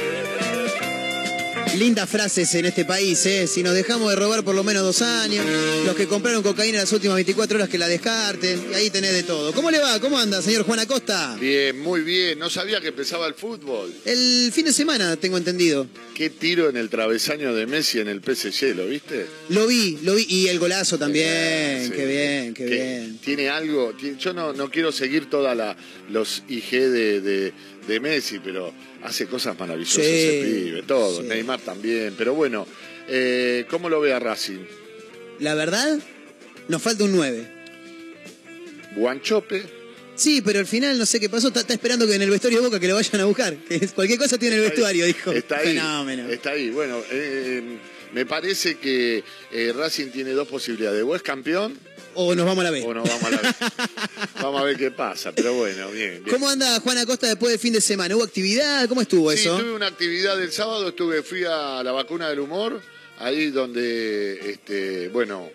Speaker 6: Lindas frases en este país, ¿eh? Si nos dejamos de robar por lo menos dos años, los que compraron cocaína en las últimas 24 horas que la descarten, y ahí tenés de todo. ¿Cómo le va? ¿Cómo anda, señor Juan Acosta?
Speaker 15: Bien, muy bien. No sabía que empezaba el fútbol.
Speaker 6: El fin de semana, tengo entendido.
Speaker 15: Qué tiro en el travesaño de Messi en el PSG, ¿lo viste?
Speaker 6: Lo vi, lo vi. Y el golazo también.
Speaker 15: Sí.
Speaker 6: Qué bien, qué
Speaker 15: Que
Speaker 6: bien.
Speaker 15: Tiene algo. Yo no, no quiero seguir toda la los IG de, de- de Messi, pero hace cosas maravillosas
Speaker 6: Sí,
Speaker 15: ese pibe, todo.
Speaker 6: sí.
Speaker 15: Neymar también. Pero bueno, eh, ¿cómo lo ve a Racing?
Speaker 6: La verdad, nos falta un 9.
Speaker 15: Guanchope.
Speaker 6: Sí, pero al final no sé qué pasó. Está, está esperando que en el vestuario de Boca que lo vayan a buscar. Que cualquier cosa tiene el vestuario, dijo.
Speaker 15: Está ahí.
Speaker 6: Fenómeno.
Speaker 15: Está ahí. Bueno, eh, me parece que eh, Racing tiene dos posibilidades. O es campeón
Speaker 6: O nos vamos a la B.
Speaker 15: o nos vamos a la B. vamos a ver qué pasa. Pero bueno, bien. bien.
Speaker 6: ¿Cómo anda Juan Acosta después del fin de semana? ¿Hubo actividad? ¿Cómo estuvo
Speaker 15: Sí,
Speaker 6: eso?
Speaker 15: tuve una actividad el sábado, estuve, fui a la vacuna del humor, ahí donde, este, bueno...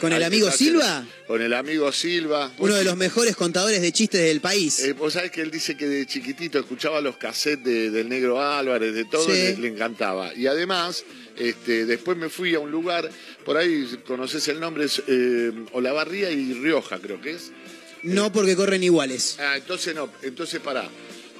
Speaker 6: ¿Con el amigo Silva?
Speaker 15: Con el amigo Silva.
Speaker 6: Uno de los mejores contadores de chistes del país.
Speaker 15: Eh, Vos sabés que él dice que de chiquitito escuchaba los cassettes de- del negro Álvarez, de todo,
Speaker 6: Sí.
Speaker 15: y le, le encantaba. Y además, este, después me fui a un lugar, por ahí conoces el nombre, es eh, Olavarría y Rioja, creo que es.
Speaker 6: No porque corren iguales.
Speaker 15: Ah, entonces no, entonces pará.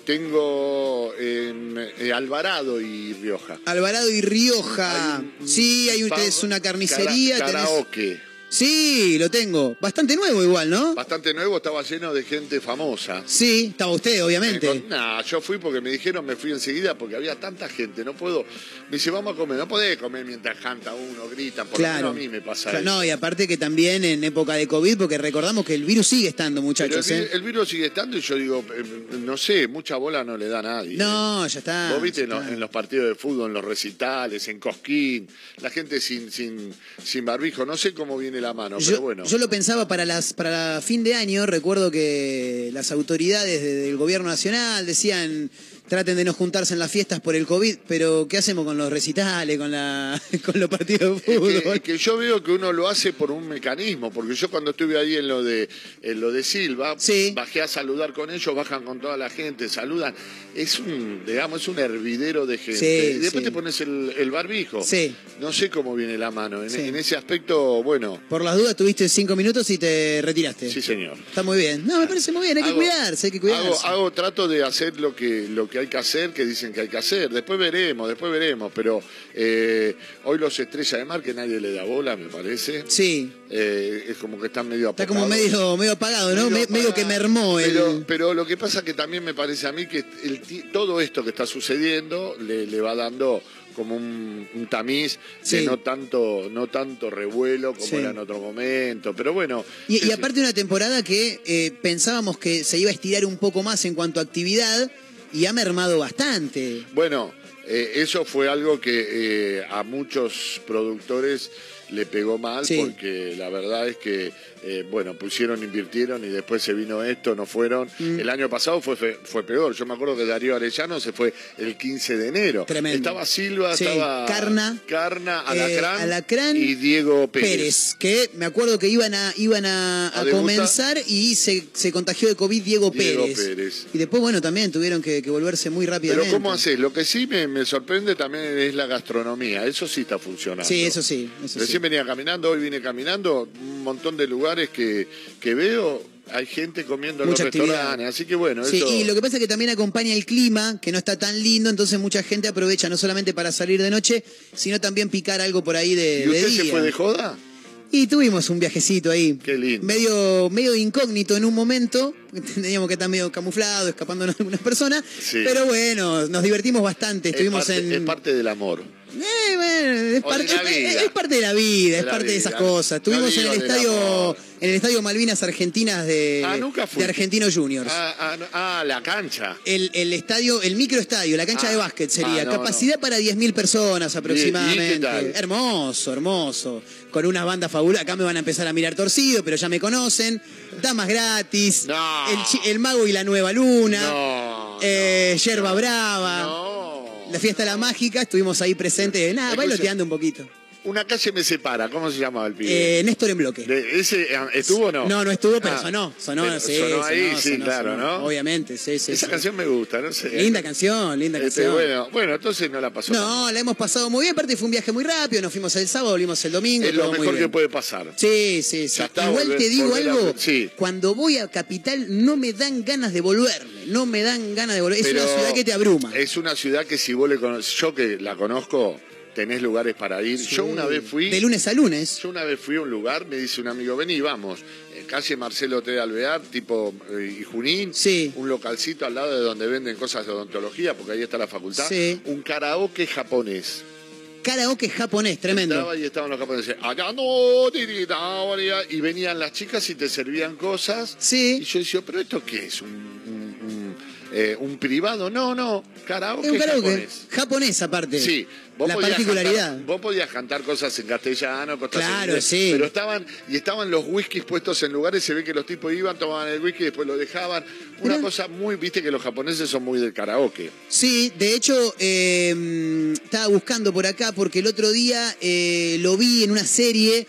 Speaker 15: Tengo eh, eh, Alvarado y Rioja.
Speaker 6: Alvarado y Rioja. sí, hay un-
Speaker 15: Pub,
Speaker 6: es una carnicería.
Speaker 15: cara-
Speaker 6: tenés-
Speaker 15: Karaoke.
Speaker 6: Sí, lo tengo. Bastante nuevo igual, ¿no?
Speaker 15: Bastante nuevo, estaba lleno de gente famosa.
Speaker 6: Sí, estaba usted, obviamente.
Speaker 15: No, yo fui porque me dijeron, me fui enseguida porque había tanta gente, no puedo. Me dice, vamos a comer, no podés comer mientras canta uno, grita, por
Speaker 6: Claro.
Speaker 15: lo menos a mí me pasa
Speaker 6: Claro,
Speaker 15: eso.
Speaker 6: No, y aparte que también en época de COVID, porque recordamos que el virus sigue estando,
Speaker 15: Pero
Speaker 6: muchachos.
Speaker 15: el,
Speaker 6: ¿eh?
Speaker 15: el virus sigue estando y yo digo, eh, no sé, mucha bola no le da a nadie.
Speaker 6: No, ya está.
Speaker 15: Vos viste en los, en los partidos de fútbol, en los recitales, en Cosquín, la gente sin, sin, sin barbijo, no sé cómo viene la mano,
Speaker 6: Yo,
Speaker 15: pero bueno.
Speaker 6: yo lo pensaba para las para fin de año, recuerdo que las autoridades de- del gobierno nacional decían traten de no juntarse en las fiestas por el COVID, pero ¿qué hacemos con los recitales, con la con los partidos de fútbol?
Speaker 15: que, que yo veo que uno lo hace por un mecanismo, porque yo cuando estuve ahí en lo de en lo de Silva, bajé a saludar con ellos, bajan con toda la gente, saludan. Es un, digamos, es un hervidero de gente.
Speaker 6: Sí,
Speaker 15: y después
Speaker 6: sí.
Speaker 15: te pones el, el barbijo.
Speaker 6: Sí.
Speaker 15: No sé cómo viene la mano. En, ese aspecto, bueno,
Speaker 6: Por las dudas tuviste cinco minutos y te retiraste.
Speaker 15: sí señor.
Speaker 6: Está muy bien. No, me parece muy bien, hay que
Speaker 15: Hago-
Speaker 6: cuidarse, hay que cuidarse.
Speaker 15: Hago, hago trato de hacer lo que, lo que hay que hacer, que dicen que hay que hacer. Después veremos, después veremos. Pero eh, hoy los estrellas de mar que nadie le da bola, me parece.
Speaker 6: Sí.
Speaker 15: Eh, es como que están medio
Speaker 6: Está como medio, medio apagado, ¿no?
Speaker 15: Medio
Speaker 6: Me- medio que mermó el.
Speaker 15: Pero, pero lo que pasa que también me parece a mí que el todo esto que está sucediendo le, le va dando como un, un tamiz de no tanto no tanto revuelo como
Speaker 6: Sí.
Speaker 15: era en otro momento. Pero bueno,
Speaker 6: Y, y aparte una temporada que eh, pensábamos que se iba a estirar un poco más en cuanto a actividad y ha mermado bastante.
Speaker 15: bueno, eh, eso fue algo que eh, a muchos productores le pegó mal
Speaker 6: Sí.
Speaker 15: porque la verdad es que, eh, bueno, pusieron, invirtieron y después se vino esto, no fueron.
Speaker 6: Mm.
Speaker 15: El año pasado fue, fue peor. Yo me acuerdo que Darío Arellano se fue el 15 de enero.
Speaker 6: Tremendo.
Speaker 15: Estaba Silva,
Speaker 6: Sí,
Speaker 15: estaba
Speaker 6: Carna,
Speaker 15: Carna,
Speaker 6: eh,
Speaker 15: Alacrán, y Diego Pérez.
Speaker 6: Pérez, que me acuerdo que iban a, iban a,
Speaker 15: A
Speaker 6: a
Speaker 15: debutar.
Speaker 6: comenzar y se, se contagió de COVID Diego,
Speaker 15: Diego
Speaker 6: Pérez.
Speaker 15: Pérez.
Speaker 6: Y después, bueno, también tuvieron que, que volverse muy rápidamente.
Speaker 15: Pero ¿cómo haces? Lo que sí me, me sorprende también es la gastronomía. Eso sí está funcionando.
Speaker 6: Sí, eso sí. Eso
Speaker 15: Recién
Speaker 6: sí.
Speaker 15: venía caminando, hoy vine caminando, un montón de lugares que, que veo, hay gente comiendo en
Speaker 6: Mucha
Speaker 15: los
Speaker 6: actividad.
Speaker 15: restaurantes. Así que bueno,
Speaker 6: Sí,
Speaker 15: eso...
Speaker 6: y lo que pasa es que también acompaña el clima, que no está tan lindo, entonces mucha gente aprovecha no solamente para salir de noche, sino también picar algo por ahí de,
Speaker 15: ¿Y usted
Speaker 6: de
Speaker 15: se fue de joda?
Speaker 6: Y tuvimos un viajecito ahí.
Speaker 15: Qué lindo.
Speaker 6: Medio, medio incógnito en un momento. Teníamos que estar medio camuflados, escapándonos de algunas personas.
Speaker 15: Sí.
Speaker 6: Pero bueno, nos divertimos bastante.
Speaker 15: Es
Speaker 6: Estuvimos
Speaker 15: parte,
Speaker 6: en.
Speaker 15: es parte del amor.
Speaker 6: Eh, bueno, es, parte,
Speaker 15: de la
Speaker 6: es-
Speaker 15: vida.
Speaker 6: es parte de la vida, es
Speaker 15: la
Speaker 6: parte de esas cosas.
Speaker 15: No
Speaker 6: Estuvimos en el estadio, en el estadio Malvinas Argentinas de,
Speaker 15: Ah, nunca
Speaker 6: de Argentino Juniors.
Speaker 15: Ah, ah, ah, la cancha.
Speaker 6: El, el estadio, el microestadio, la cancha de básquet sería.
Speaker 15: ah, no,
Speaker 6: Capacidad para 10.000 personas aproximadamente.
Speaker 15: ¿Y qué tal?
Speaker 6: Hermoso, hermoso. Con unas bandas fabulosas. Acá me van a empezar a mirar torcido, pero ya me conocen. Damas gratis. El, el mago y la nueva luna. Eh, Yerba Brava. La fiesta de la mágica, estuvimos ahí presentes. Nada, bailoteando un poquito.
Speaker 15: Una calle me separa. ¿Cómo se llamaba el pibe?
Speaker 6: Eh, Néstor en bloque.
Speaker 15: De- ¿Ese eh, estuvo o no?
Speaker 6: No, no estuvo, pero
Speaker 15: Ah,
Speaker 6: sonó. Sonó,
Speaker 15: pero
Speaker 6: sí,
Speaker 15: sonó
Speaker 6: sonó,
Speaker 15: ahí, sí,
Speaker 6: sonó,
Speaker 15: claro. ¿no?
Speaker 6: Obviamente, sí, sí.
Speaker 15: Esa
Speaker 6: sí.
Speaker 15: canción me gusta, no sé.
Speaker 6: Linda canción, linda
Speaker 15: Este,
Speaker 6: canción.
Speaker 15: bueno, bueno, entonces no la pasó.
Speaker 6: No, la hemos pasado muy bien. Aparte fue un viaje muy rápido. Nos fuimos el sábado, volvimos el domingo.
Speaker 15: Es lo
Speaker 6: muy
Speaker 15: mejor que puede pasar.
Speaker 6: Sí, sí, sí.
Speaker 15: Está,
Speaker 6: Igual
Speaker 15: volver-
Speaker 6: te digo
Speaker 15: a-
Speaker 6: algo.
Speaker 15: sí.
Speaker 6: Cuando voy a Capital no me dan ganas de volverme. No me dan ganas de volver. Es una ciudad que te abruma.
Speaker 15: Es una ciudad que si vos le conoces, yo que la conozco, tenés lugares para ir. Yo una vez fui.
Speaker 6: De lunes a lunes.
Speaker 15: Yo una vez fui a un lugar, me dice un amigo, vení, vamos. Calle Marcelo T. Alvear, tipo eh, y Junín.
Speaker 6: Sí.
Speaker 15: Un localcito al lado de donde venden cosas de odontología, porque ahí está la facultad.
Speaker 6: Sí.
Speaker 15: Un karaoke japonés.
Speaker 6: Karaoke japonés, tremendo.
Speaker 15: Estaba y estaban los japoneses. "Allá no, tirita, Y venían las chicas y te servían cosas.
Speaker 6: Sí.
Speaker 15: Y yo decía, ¿pero esto qué es? ¿Un, un- un, eh, un privado? No, no. Karaoke,
Speaker 6: Es un karaoke.
Speaker 15: japonés.
Speaker 6: Japonés, aparte.
Speaker 15: Sí,
Speaker 6: La
Speaker 15: podías
Speaker 6: particularidad.
Speaker 15: cantar- vos podías cantar cosas en castellano, cosas en
Speaker 6: Claro,
Speaker 15: inglés,
Speaker 6: sí.
Speaker 15: Pero estaban, y estaban los whiskies puestos en lugares, se ve que los tipos iban, tomaban el whisky y después lo dejaban. Una cosa muy, viste que los japoneses son muy del karaoke.
Speaker 6: Sí, de hecho, eh, estaba buscando por acá porque el otro día eh, lo vi en una serie.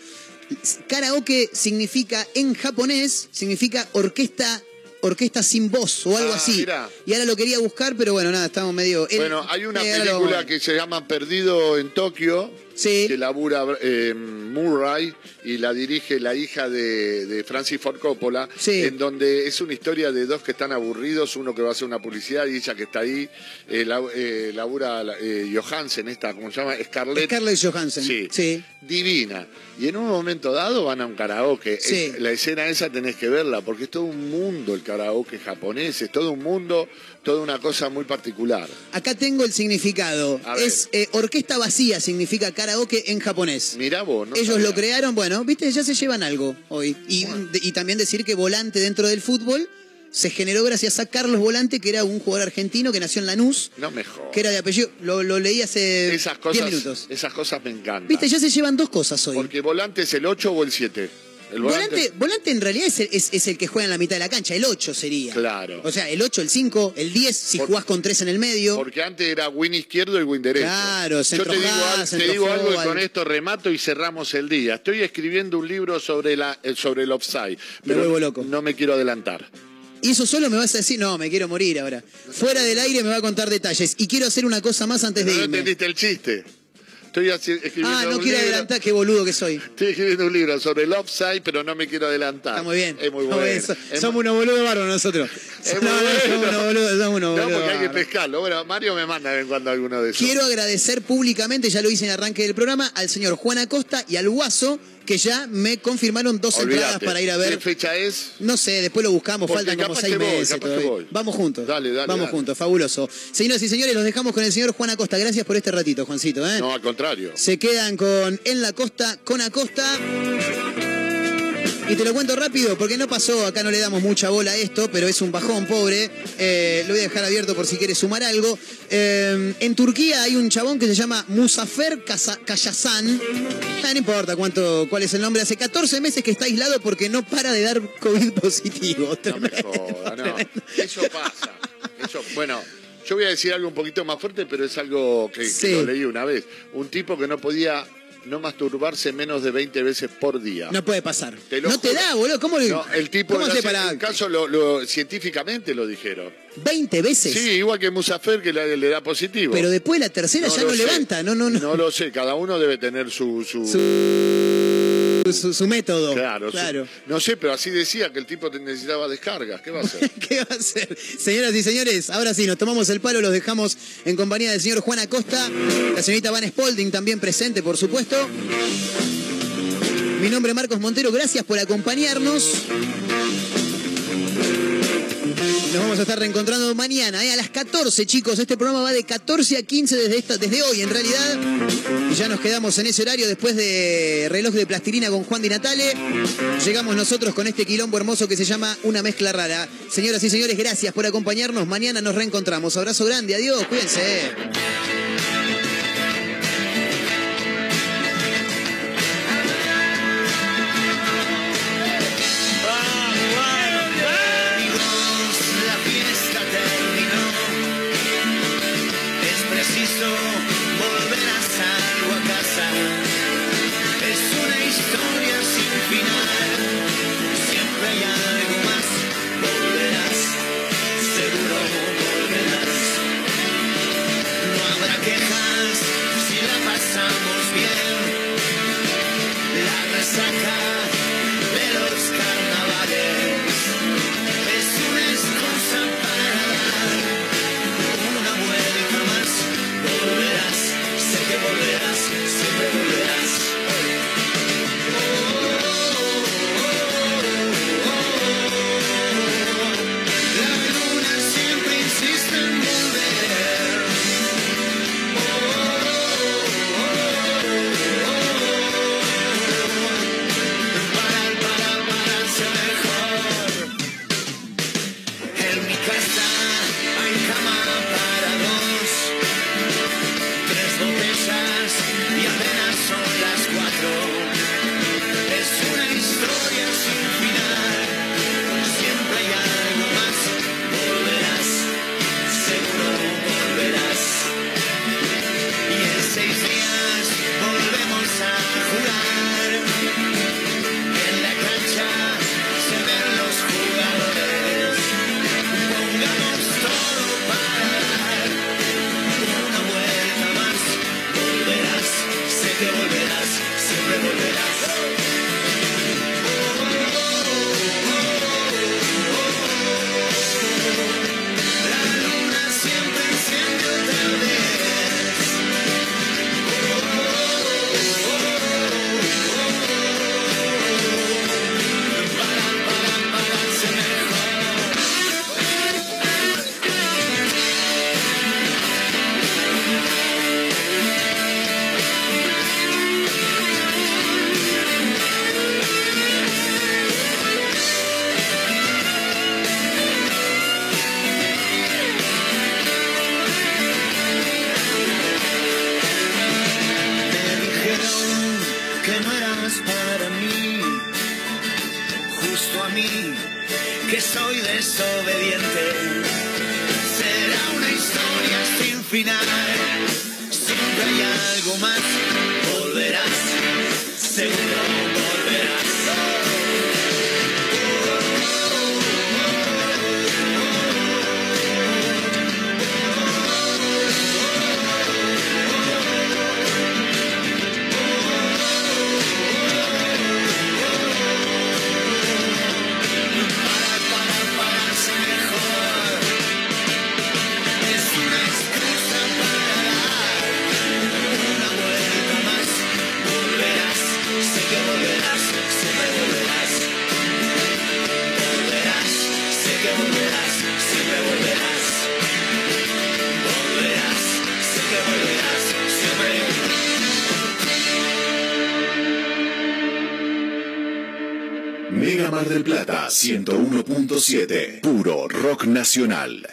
Speaker 6: Karaoke significa en japonés, significa orquesta, orquesta sin voz o algo
Speaker 15: Ah,
Speaker 6: así.
Speaker 15: mirá.
Speaker 6: Y ahora lo quería buscar, pero bueno, nada, estamos medio.
Speaker 15: Bueno, hay una
Speaker 6: eh,
Speaker 15: película que se llama Perdido en Tokio,
Speaker 6: Sí.
Speaker 15: que labura eh, Murray y la dirige la hija de, de Francis Ford Coppola,
Speaker 6: Sí.
Speaker 15: en donde es una historia de dos que están aburridos, uno que va a hacer una publicidad y ella que está ahí, eh, la- eh, labura eh, Johansen, esta, ¿cómo se llama? Scarlett.
Speaker 6: Scarlett Johansson.
Speaker 15: Sí.
Speaker 6: sí.
Speaker 15: Divina. Y en un momento dado van a un karaoke. Es- la escena esa tenés que verla, porque es todo un mundo el karaoke japonés, es todo un mundo, toda una cosa muy particular.
Speaker 6: Acá tengo el significado. Es eh, orquesta vacía, significa karaoke en japonés.
Speaker 15: Mirá vos, ¿no?
Speaker 6: Ellos
Speaker 15: sabía.
Speaker 6: lo crearon, bueno, viste, ya se llevan algo hoy. Y, de- y también decir que Volante dentro del fútbol se generó gracias a Carlos Volante, que era un jugador argentino que nació en Lanús,
Speaker 15: No mejor.
Speaker 6: que era de apellido. Lo, lo leí hace
Speaker 15: Esas
Speaker 6: 10
Speaker 15: cosas,
Speaker 6: minutos.
Speaker 15: esas cosas me encantan.
Speaker 6: Viste, ya se llevan dos cosas hoy.
Speaker 15: Porque volante es el 8 o el 7. El
Speaker 6: Volante, volante en realidad es el, es- es el que juega en la mitad de la cancha, el 8 sería.
Speaker 15: Claro.
Speaker 6: O sea, el 8, el 5, el 10, si
Speaker 15: Por-
Speaker 6: jugás con 3 en el medio.
Speaker 15: Porque antes era win izquierdo y win derecho.
Speaker 6: Claro,
Speaker 15: Yo te digo, al- te digo algo y con esto remato y cerramos el día. Estoy escribiendo un libro sobre, la, eh, sobre el offside. Pero
Speaker 6: vuelvo loco.
Speaker 15: No me quiero adelantar.
Speaker 6: Y eso solo me vas a decir, no, me quiero morir ahora. Fuera del aire me va a contar detalles. Y quiero hacer una cosa más antes de
Speaker 15: No
Speaker 6: irme.
Speaker 15: entendiste el chiste. Estoy escribiendo
Speaker 6: Ah, no
Speaker 15: un
Speaker 6: quiero
Speaker 15: libro.
Speaker 6: adelantar, qué boludo que soy.
Speaker 15: Estoy escribiendo un libro sobre el offside, pero no me quiero adelantar.
Speaker 6: Está muy bien.
Speaker 15: Es muy bueno. Es
Speaker 6: Somos unos boludos bárbaros nosotros.
Speaker 15: Es
Speaker 6: No, no,
Speaker 15: bueno.
Speaker 6: somos unos boludos, somos unos
Speaker 15: No, porque hay que pescarlo. Bueno, Mario me manda de vez en cuando alguno de esos.
Speaker 6: Quiero agradecer públicamente, ya lo hice en el arranque del programa, al señor Juan Acosta y al Guaso, que ya me confirmaron dos entradas
Speaker 15: Olvídate.
Speaker 6: para ir a
Speaker 15: ¿Qué
Speaker 6: ver.
Speaker 15: fecha es?
Speaker 6: No sé, después lo buscamos,
Speaker 15: Porque
Speaker 6: faltan como seis
Speaker 15: voy,
Speaker 6: meses todavía. Vamos juntos.
Speaker 15: Dale, dale,
Speaker 6: Vamos
Speaker 15: dale.
Speaker 6: juntos, fabuloso. Señoras y señores, los dejamos con el señor Juan Acosta. Gracias por este ratito, Juancito. ¿eh?
Speaker 15: No, al contrario.
Speaker 6: Se quedan con En la Costa, con Acosta.
Speaker 8: Y te lo cuento rápido porque no pasó, acá no le damos mucha bola a esto, pero es un bajón pobre. Eh, lo voy a dejar abierto por si quieres sumar algo. Eh, en Turquía hay un chabón que se llama Musafer Kayasan. Ah, no importa cuánto, cuál es el nombre. Hace 14 meses que está aislado porque no para de dar COVID positivo.
Speaker 15: No me joda, no. Eso pasa. Eso, bueno, yo voy a decir algo un poquito más fuerte, pero es algo que, que
Speaker 8: Sí.
Speaker 15: lo leí una vez. Un tipo que no podía no masturbarse menos de 20 veces por día.
Speaker 8: No puede pasar.
Speaker 15: Te
Speaker 8: no te da, boludo. ¿Cómo,
Speaker 15: No, el tipo
Speaker 8: ¿cómo
Speaker 15: en
Speaker 8: para
Speaker 15: caso lo, lo- científicamente lo dijeron.
Speaker 8: 20 veces?
Speaker 15: Sí, igual que Musafer que le, le da positivo.
Speaker 8: Pero después la tercera ya no
Speaker 15: sé.
Speaker 8: levanta. No, no, no.
Speaker 15: No lo sé, cada uno debe tener su... su...
Speaker 8: Su, su método.
Speaker 15: Claro, su-
Speaker 8: Claro.
Speaker 15: no sé, pero así decía que el tipo necesitaba descargas. ¿Qué va a hacer?
Speaker 8: ¿Qué va a hacer? Señoras y señores, ahora sí, nos tomamos el palo, los dejamos en compañía del señor Juan Acosta, la señorita Van Spalding también presente, por supuesto. Mi nombre es Marcos Montero, gracias por acompañarnos. Nos vamos a estar reencontrando mañana, ¿eh? a las 14, chicos. Este programa va de 14 a 15 desde, esta, desde hoy, en realidad. Y ya nos quedamos en ese horario después de reloj de plastilina con Juan Di Natale. Llegamos nosotros con este quilombo hermoso que se llama Una Mezcla Rara. Señoras y señores, gracias por acompañarnos. Mañana nos reencontramos. Abrazo grande, adiós, cuídense.
Speaker 11: Mulheres. 101.7. Puro rock nacional.